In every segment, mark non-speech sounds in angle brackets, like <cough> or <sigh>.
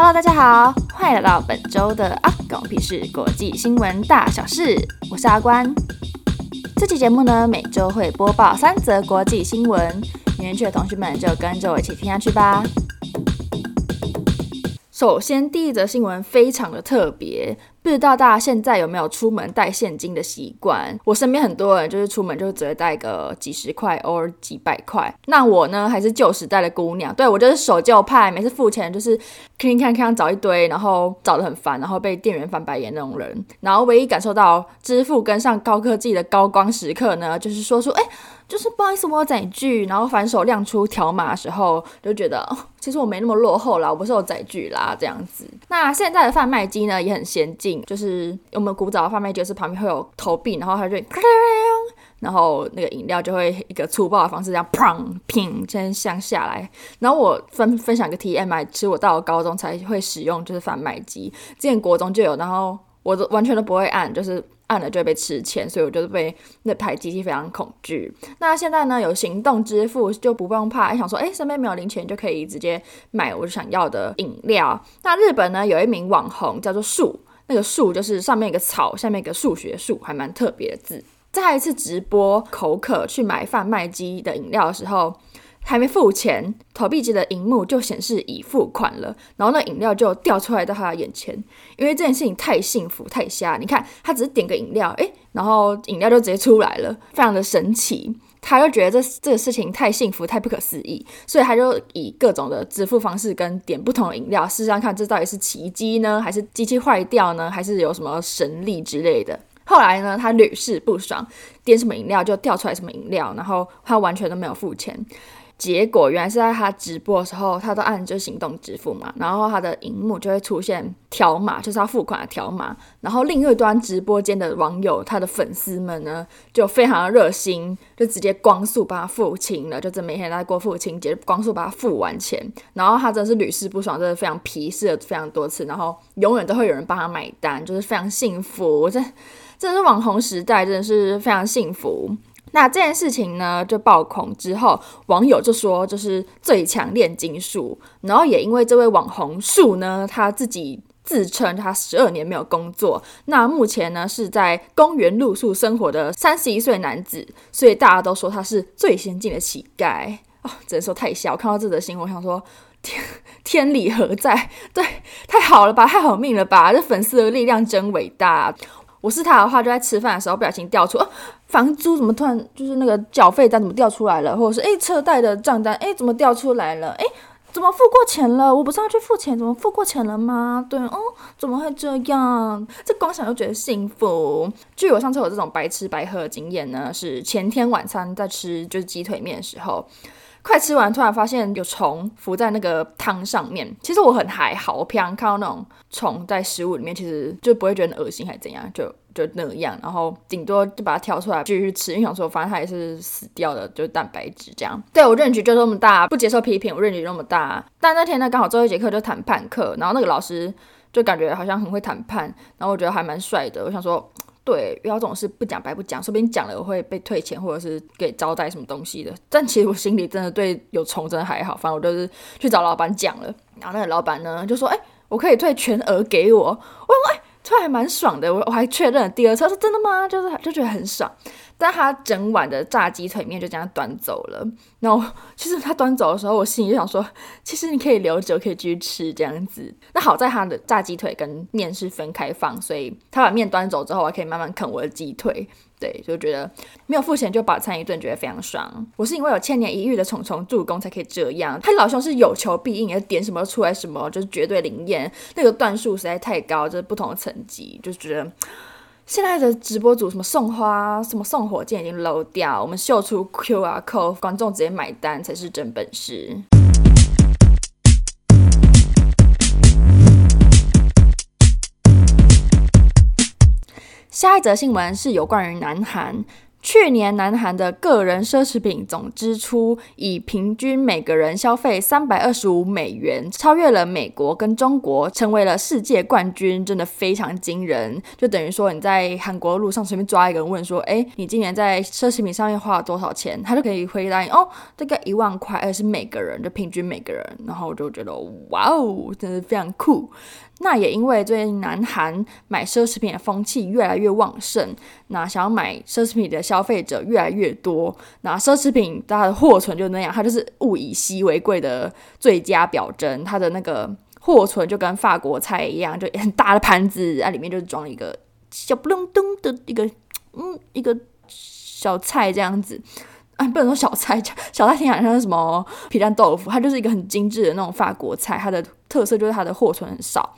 Hello，大家好，欢迎来到本周的阿关屁事国际新闻大小事，我是阿关。这期节目呢，每周会播报三则国际新闻，有兴趣的同学们就跟着我一起听下去吧。首先，第一则新闻非常的特别。不知道大家现在有没有出门带现金的习惯？我身边很多人就是出门就只会带个几十块，或几百块。那我呢，还是旧时代的姑娘，对，我就是守旧派，每次付钱就是看看看找一堆，然后找得很烦，然后被店员翻白眼那种人。然后唯一感受到支付跟上高科技的高光时刻呢，就是说出哎。就是不好意思，我有载具，然后反手亮出条码的时候，就觉得其实我没那么落后啦，我不是有载具啦，这样子。那现在的贩卖机呢也很先进，就是我们古早的贩卖机是旁边会有投币，然后它就，然后那个饮料就会一个粗暴的方式这样砰砰先向下来。然后我分分享一个 TMI，其实我到了高中才会使用，就是贩卖机，之前国中就有，然后我都完全都不会按，就是。按了就会被吃钱，所以我就是被那台机器非常恐惧。那现在呢，有行动支付就不用怕，想说，哎，身边没有零钱就可以直接买我想要的饮料。那日本呢，有一名网红叫做树，那个树就是上面一个草，下面一个数学数，还蛮特别的字。在一次直播口渴去买贩卖机的饮料的时候。还没付钱，投币机的荧幕就显示已付款了，然后那饮料就掉出来到他眼前。因为这件事情太幸福太瞎，你看他只是点个饮料，诶，然后饮料就直接出来了，非常的神奇。他就觉得这这个事情太幸福太不可思议，所以他就以各种的支付方式跟点不同的饮料，试试看这到底是奇迹呢，还是机器坏掉呢，还是有什么神力之类的。<laughs> 后来呢，他屡试不爽，点什么饮料就掉出来什么饮料，然后他完全都没有付钱。结果原来是在他直播的时候，他都按就行动支付嘛，然后他的荧幕就会出现条码，就是他付款的条码。然后另一端直播间的网友，他的粉丝们呢，就非常的热心，就直接光速帮他付清了，就这每天在过父亲节，光速帮他付完钱。然后他真的是屡试不爽，真的非常皮，试了非常多次，然后永远都会有人帮他买单，就是非常幸福。这这是网红时代，真的是非常幸福。那这件事情呢，就爆红之后，网友就说就是最强炼金术，然后也因为这位网红树呢，他自己自称他十二年没有工作，那目前呢是在公园露宿生活的三十一岁男子，所以大家都说他是最先进的乞丐哦，只能说太小。看到这则新闻，我想说天天理何在？对，太好了吧，太好命了吧，这粉丝的力量真伟大。我是他的话，就在吃饭的时候不小心掉出，哦，房租怎么突然就是那个缴费单怎么掉出来了，或者是诶车贷的账单诶怎么掉出来了，诶怎么付过钱了？我不是要去付钱，怎么付过钱了吗？对哦，怎么会这样？这光想就觉得幸福。据我上次有这种白吃白喝的经验呢，是前天晚餐在吃就是鸡腿面的时候。快吃完，突然发现有虫浮在那个汤上面。其实我很还好，我平常看到那种虫在食物里面，其实就不会觉得恶心还是怎样，就就那样。然后顶多就把它挑出来继续吃，因为想说反正它也是死掉的，就是蛋白质这样。对，我认知就这么大，不接受批评，我认知那么大。但那天呢，刚好最后一节课就谈判课，然后那个老师就感觉好像很会谈判，然后我觉得还蛮帅的。我想说。<tsk> 对，遇到这种事不讲白不讲，说不定讲了我会被退钱或者是给招待什么东西的。但其实我心里真的对有虫真的还好，反正我就是去找老板讲了，然后那个老板呢就说：“哎，我可以退全额给我。”我说：“哎，退还蛮爽的。”我我还确认了第二次，说：“真的吗？”就是就觉得很爽。但他整碗的炸鸡腿面就这样端走了。然后其 <laughs> 实他端走的时候，我心里就想说，其实你可以留着，可以继续吃这样子。那好在他的炸鸡腿跟面是分开放，所以他把面端走之后，我还可以慢慢啃我的鸡腿。对，就觉得没有付钱就饱餐一顿，觉得非常爽。我是因为有千年一遇的虫虫助攻才可以这样。他老兄是有求必应，要点什么出来什么，就是绝对灵验。那个段数实在太高，就是不同的层级，就觉得。现在的直播组什么送花、什么送火箭已经 low 掉，我们秀出 QR code，观众直接买单才是真本事。下一则新闻是有关于南韩。去年南韩的个人奢侈品总支出以平均每个人消费三百二十五美元，超越了美国跟中国，成为了世界冠军，真的非常惊人。就等于说你在韩国路上随便抓一个人问说：“哎，你今年在奢侈品上面花了多少钱？”他就可以回答你：“哦，大概一万块。”而是每个人，就平均每个人。然后我就觉得哇哦，真的非常酷。那也因为最近南韩买奢侈品的风气越来越旺盛，那想要买奢侈品的消费者越来越多，那奢侈品它的货存就那样，它就是物以稀为贵的最佳表征。它的那个货存就跟法国菜一样，就很大的盘子，啊，里面就是装了一个小不隆咚的一个嗯一个小菜这样子。啊，不能说小菜，小菜听起来像是什么皮蛋豆腐，它就是一个很精致的那种法国菜，它的特色就是它的货存很少。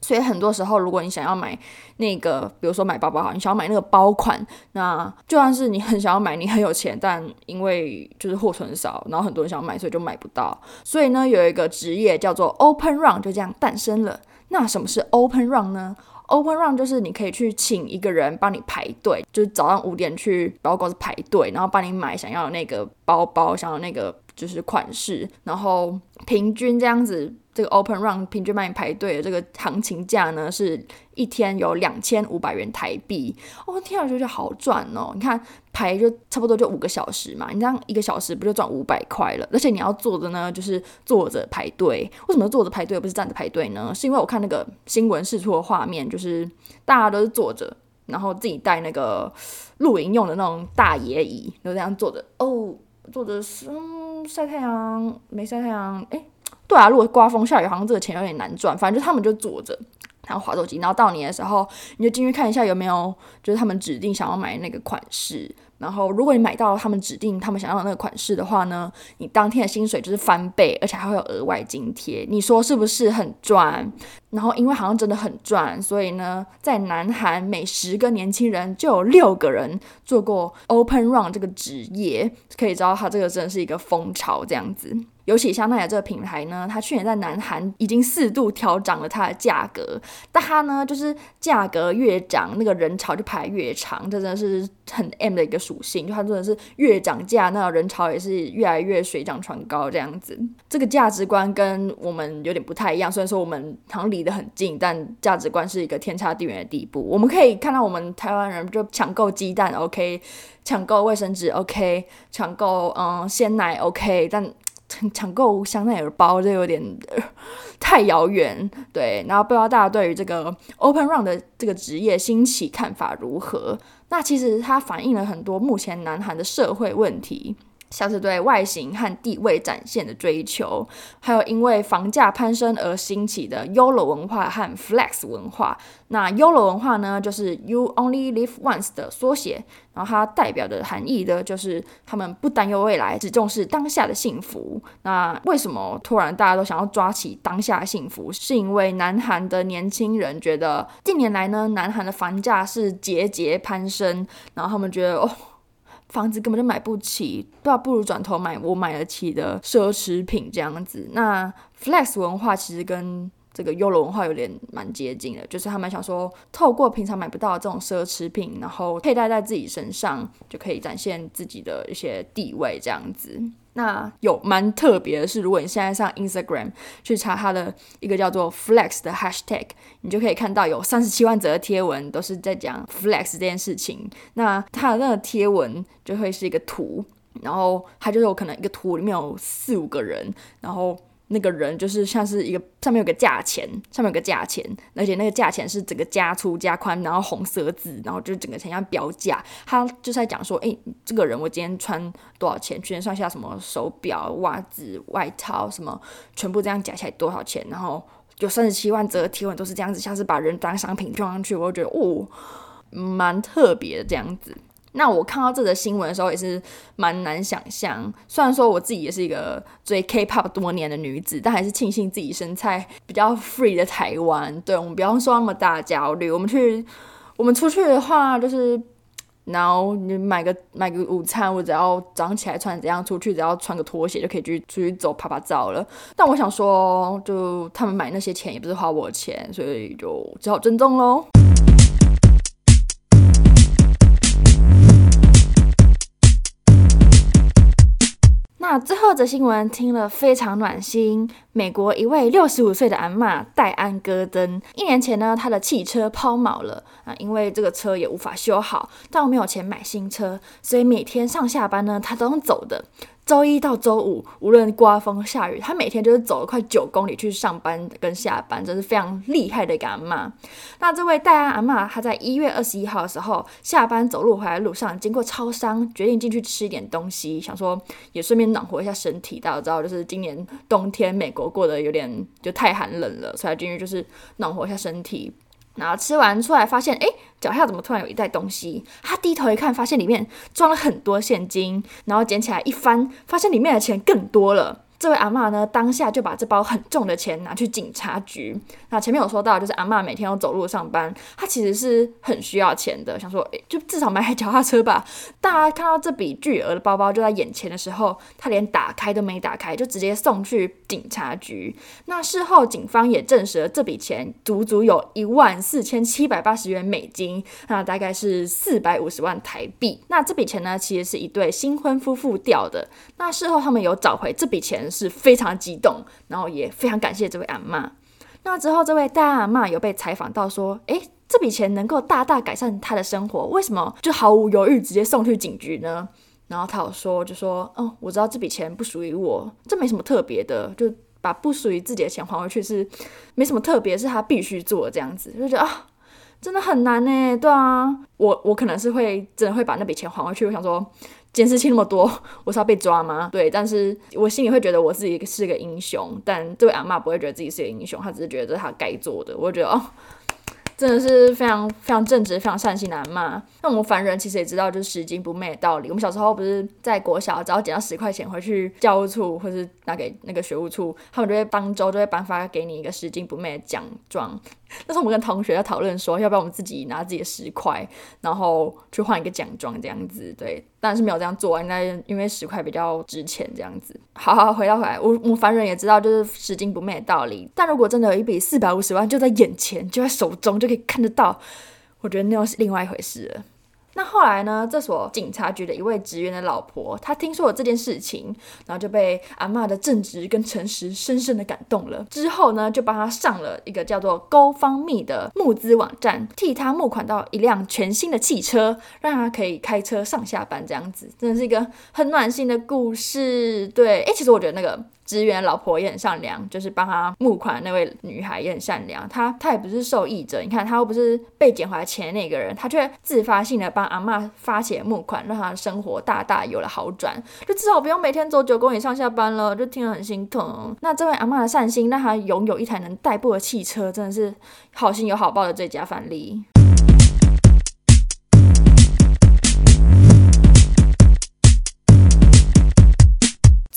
所以很多时候，如果你想要买那个，比如说买包包好，你想要买那个包款，那就算是你很想要买，你很有钱，但因为就是货存少，然后很多人想要买，所以就买不到。所以呢，有一个职业叫做 Open Run，就这样诞生了。那什么是 Open Run 呢？Open Run 就是你可以去请一个人帮你排队，就是早上五点去百货公司排队，然后帮你买想要的那个包包，想要那个就是款式，然后平均这样子。这个 Open Run 平均帮你排队的这个行情价呢，是一天有两千五百元台币。哦，听上去就好赚哦！你看排就差不多就五个小时嘛，你这样一个小时不就赚五百块了？而且你要做的呢，就是坐着排队。为什么坐着排队不是站着排队呢？是因为我看那个新闻释出的画面，就是大家都是坐着，然后自己带那个露营用的那种大野椅，就这样坐着。哦，坐着嗯晒太阳没晒太阳？哎。对啊，如果刮风下雨，好像这个钱有点难赚。反正就他们就坐着，然后划手机，然后到你的时候，你就进去看一下有没有，就是他们指定想要买那个款式。然后如果你买到他们指定他们想要的那个款式的话呢，你当天的薪水就是翻倍，而且还会有额外津贴。你说是不是很赚？然后因为好像真的很赚，所以呢，在南韩每十个年轻人就有六个人做过 Open Run 这个职业，可以知道他这个真的是一个风潮这样子。尤其香奈儿这个品牌呢，它去年在南韩已经四度调涨了它的价格，但它呢就是价格越涨，那个人潮就排越长，这真的是很 M 的一个属性，就它真的是越涨价，那人潮也是越来越水涨船高这样子。这个价值观跟我们有点不太一样，虽然说我们好像理离得很近，但价值观是一个天差地远的地步。我们可以看到我们台湾人就抢购鸡蛋，OK，抢购卫生纸，OK，抢购嗯鲜奶，OK，但。<laughs> 抢购香奈儿包就有点、<laughs> 太遥远，对。然后不知道大家对于这个 Open Run 的这个职业兴起看法如何？那其实它反映了很多目前南韩的社会问题。像是对外形和地位展现的追求，还有因为房价攀升而兴起的 YOLO 文化和 Flex 文化。那 YOLO 文化呢，就是 You Only Live Once 的缩写，然后它代表的含义呢，就是他们不担忧未来，只重视当下的幸福。那为什么突然大家都想要抓起当下的幸福？是因为南韩的年轻人觉得近年来呢，南韩的房价是节节攀升，然后他们觉得哦。房子根本就买不起，倒不如转头买我买得起的奢侈品这样子。那 Flex 文化其实跟这个优柔文化有点蛮接近的，就是他们想说，透过平常买不到这种奢侈品，然后佩戴在自己身上，就可以展现自己的一些地位这样子。那有蛮特别的是，如果你现在上 Instagram 去查它的一个叫做 Flex 的 Hashtag，你就可以看到有三十七万则的贴文都是在讲 Flex 这件事情。那它的那个贴文就会是一个图，然后它就有可能一个图里面有四五个人，然后。那个人就是像是一个上面有个价钱，上面有个价钱，而且那个价钱是整个加粗加宽，然后红色字，然后就整个很像标价。他就是在讲说，诶，这个人我今天穿多少钱？全身上下什么手表、袜子、外套什么，全部这样加起来多少钱？然后有三十七万则提问都是这样子，像是把人当商品装上去，我就觉得哦，蛮特别的这样子。那我看到这则新闻的时候也是蛮难想象，虽然说我自己也是一个追 K-pop 多年的女子，但还是庆幸自己身在比较 free 的台湾。对，我们不要说那么大焦虑，我们去我们出去的话，就是然后你买个买个午餐，我只要早上起来穿怎样出去，只要穿个拖鞋就可以去出去走趴趴走了。但我想说，就他们买那些钱也不是花我钱，所以就只好尊重喽。那最后的新闻听了非常暖心。美国一位六十五岁的阿嬷戴安·戈登，一年前呢，他的汽车抛锚了啊，因为这个车也无法修好，但我没有钱买新车，所以每天上下班呢，他都用走的。周一到周五，无论刮风下雨，他每天就是走了快九公里去上班跟下班，真是非常厉害的一个阿妈。那这位戴安阿嬷，她在一月二十一号的时候下班走路回来路上，经过超商，决定进去吃一点东西，想说也顺便暖和一下身体。大家知道，就是今年冬天美国过得有点就太寒冷了，所以进去就是暖和一下身体。然后吃完出来，发现哎，脚下怎么突然有一袋东西？他低头一看，发现里面装了很多现金，然后捡起来一翻，发现里面的钱更多了。这位阿嬷呢，当下就把这包很重的钱拿去警察局。那前面有说到，就是阿嬷每天要走路上班，她其实是很需要钱的，想说，诶，就至少买台脚踏车吧。大家看到这笔巨额的包包就在眼前的时候，她连打开都没打开，就直接送去警察局。那事后警方也证实了，这笔钱足足有一万四千七百八十元美金，那大概是四百五十万台币。那这笔钱呢，其实是一对新婚夫妇掉的。那事后他们有找回这笔钱。是非常激动，然后也非常感谢这位阿嬷。那之后，这位戴安阿嬷有被采访到说：“诶，这笔钱能够大大改善他的生活，为什么就毫无犹豫直接送去警局呢？”然后他有说：“就说，哦，我知道这笔钱不属于我，这没什么特别的，就把不属于自己的钱还回去是没什么特别，是他必须做这样子。”就觉得啊，真的很难呢。对啊，我我可能是会真的会把那笔钱还回去。我想说。监视器那么多，我是要被抓吗？<laughs> 对，但是我心里会觉得我自己是个英雄，但这位阿嬷不会觉得自己是个英雄，她只是觉得这是她该做的。我觉得哦，真的是非常非常正直、非常善心的阿嬷。那我们凡人其实也知道，就是拾金不昧的道理。我们小时候不是在国小，只要捡到十块钱回去教务处，或是拿给那个学务处，他们就会当周就会颁发给你一个拾金不昧的奖状。<laughs> 但是我们跟同学在讨论说，要不要我们自己拿自己的十块，然后去换一个奖状这样子？对，但是没有这样做，应该因为十块比较值钱这样子。好好回到回来，我我们凡人也知道就是拾金不昧的道理。但如果真的有一笔四百五十万就在眼前，就在手中就可以看得到，我觉得那又是另外一回事了。那后来呢？这所警察局的一位职员的老婆，她听说了这件事情，然后就被阿嬷的正直跟诚实深深的感动了。之后呢，就帮她上了一个叫做 GoFundMe 的募资网站，替她募款到一辆全新的汽车，让她可以开车上下班。这样子，真的是一个很暖心的故事。对，哎，其实我觉得那个。职员老婆也很善良，就是帮他募款那位女孩也很善良。她她也不是受益者，你看她又不是被捡回来钱的那个人，她却自发性的帮阿嬷发起募款，让她的生活大大有了好转，就至少不用每天走九公里上下班了，就听了很心疼。那这位阿嬷的善心，让她拥有一台能代步的汽车，真的是好心有好报的最佳范例。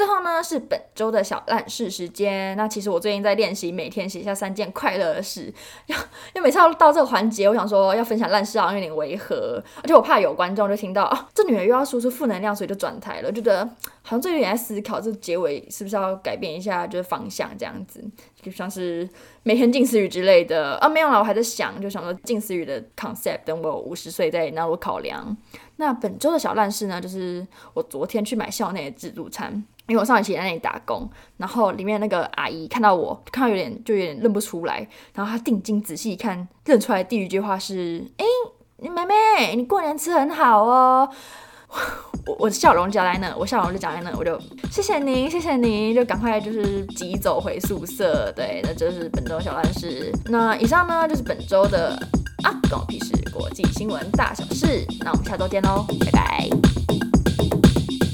最后呢是本周的小烂事时间。那其实我最近在练习每天写下三件快乐的事。要，因为每次要到这个环节，我想说要分享烂事好像有点违和，而且我怕有观众就听到啊，这女人又要输出负能量，所以就转台了。就觉得好像最近也在思考这结尾是不是要改变一下，就是方向这样子，就像是每天近似语之类的啊。没有啦，我还在想，就想说近似语的 concept，等我五十岁再拿我考量。那本周的小烂事呢，就是我昨天去买校内的自助餐。因为我上一期在那里打工，然后里面那个阿姨看到我，看到有点就有点认不出来，然后她定睛仔细一看，认出来第一句话是：“哎，妹妹，你过年吃很好哦。” <laughs> 我我笑容就在那，我笑容就讲在那，我就谢谢您，谢谢您，就赶快就是急走回宿舍。对，那这是本周小烂事。那以上呢就是本周的啊，关我屁事国际新闻大小事。那我们下周见喽，拜拜。